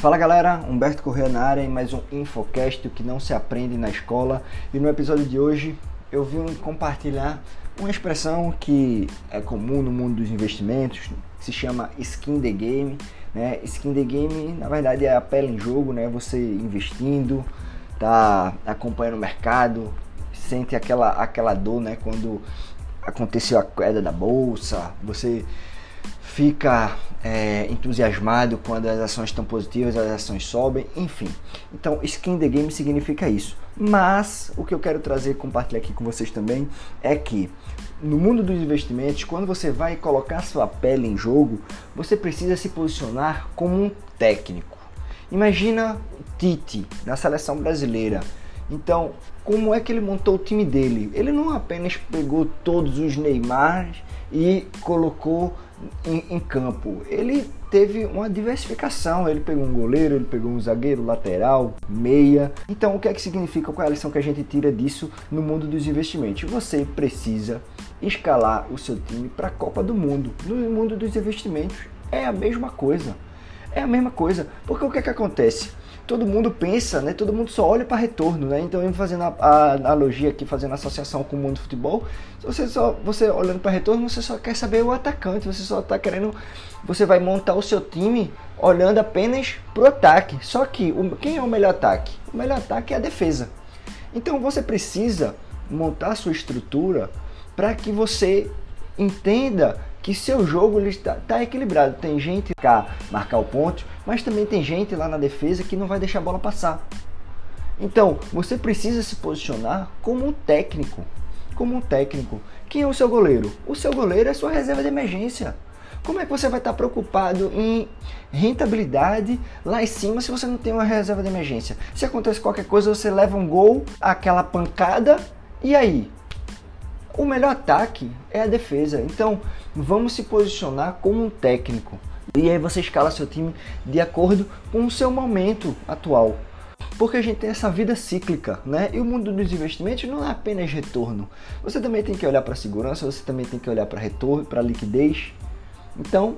Fala galera, Humberto Corrêa na área em mais um Infocast, o que não se aprende na escola. E no episódio de hoje eu vim compartilhar uma expressão que é comum no mundo dos investimentos, que se chama skin the game. Né? Skin the game, na verdade, é a pele em jogo, né? Você investindo, tá acompanhando o mercado, sente aquela, aquela dor, né? Quando aconteceu a queda da bolsa, você fica é, entusiasmado quando as ações estão positivas, as ações sobem, enfim. Então, skin the game significa isso. Mas o que eu quero trazer e compartilhar aqui com vocês também é que no mundo dos investimentos, quando você vai colocar sua pele em jogo, você precisa se posicionar como um técnico. Imagina Tite na seleção brasileira. Então, como é que ele montou o time dele? Ele não apenas pegou todos os Neymar e colocou em, em, campo. Ele teve uma diversificação. Ele pegou um goleiro, ele pegou um zagueiro, lateral, meia. Então, o que é que significa? Qual é a lição que a gente tira disso no mundo dos investimentos? Você precisa escalar o seu time para a Copa do Mundo. No mundo dos investimentos é a mesma coisa. É a mesma coisa. Porque o que é que acontece? Todo mundo pensa, né? Todo mundo só olha para retorno, né? Então, eu fazendo a, a, analogia aqui, fazendo associação com o mundo do futebol, você só você olhando para retorno, você só quer saber o atacante, você só está querendo, você vai montar o seu time olhando apenas pro ataque. Só que o, quem é o melhor ataque? O melhor ataque é a defesa. Então, você precisa montar sua estrutura para que você entenda que seu jogo está tá equilibrado. Tem gente que marcar o ponto, mas também tem gente lá na defesa que não vai deixar a bola passar. Então, você precisa se posicionar como um técnico. Como um técnico. Quem é o seu goleiro? O seu goleiro é sua reserva de emergência. Como é que você vai estar preocupado em rentabilidade lá em cima se você não tem uma reserva de emergência? Se acontece qualquer coisa, você leva um gol, aquela pancada, e aí? O melhor ataque é a defesa. Então, vamos se posicionar como um técnico. E aí você escala seu time de acordo com o seu momento atual. Porque a gente tem essa vida cíclica, né? E o mundo dos investimentos não é apenas retorno. Você também tem que olhar para segurança, você também tem que olhar para retorno, para liquidez. Então,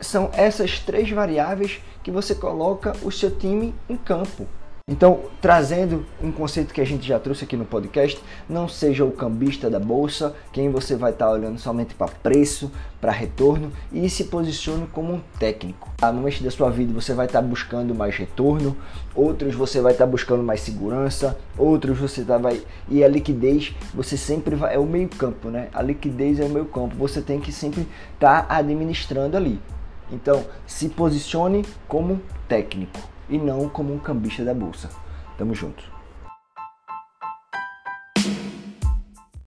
são essas três variáveis que você coloca o seu time em campo. Então, trazendo um conceito que a gente já trouxe aqui no podcast, não seja o cambista da bolsa, quem você vai estar olhando somente para preço, para retorno e se posicione como um técnico. No momento da sua vida você vai estar buscando mais retorno, outros você vai estar buscando mais segurança, outros você tá, vai e a liquidez você sempre vai é o meio campo, né? A liquidez é o meio campo, você tem que sempre estar administrando ali. Então, se posicione como técnico e não como um cambista da bolsa. Tamo junto.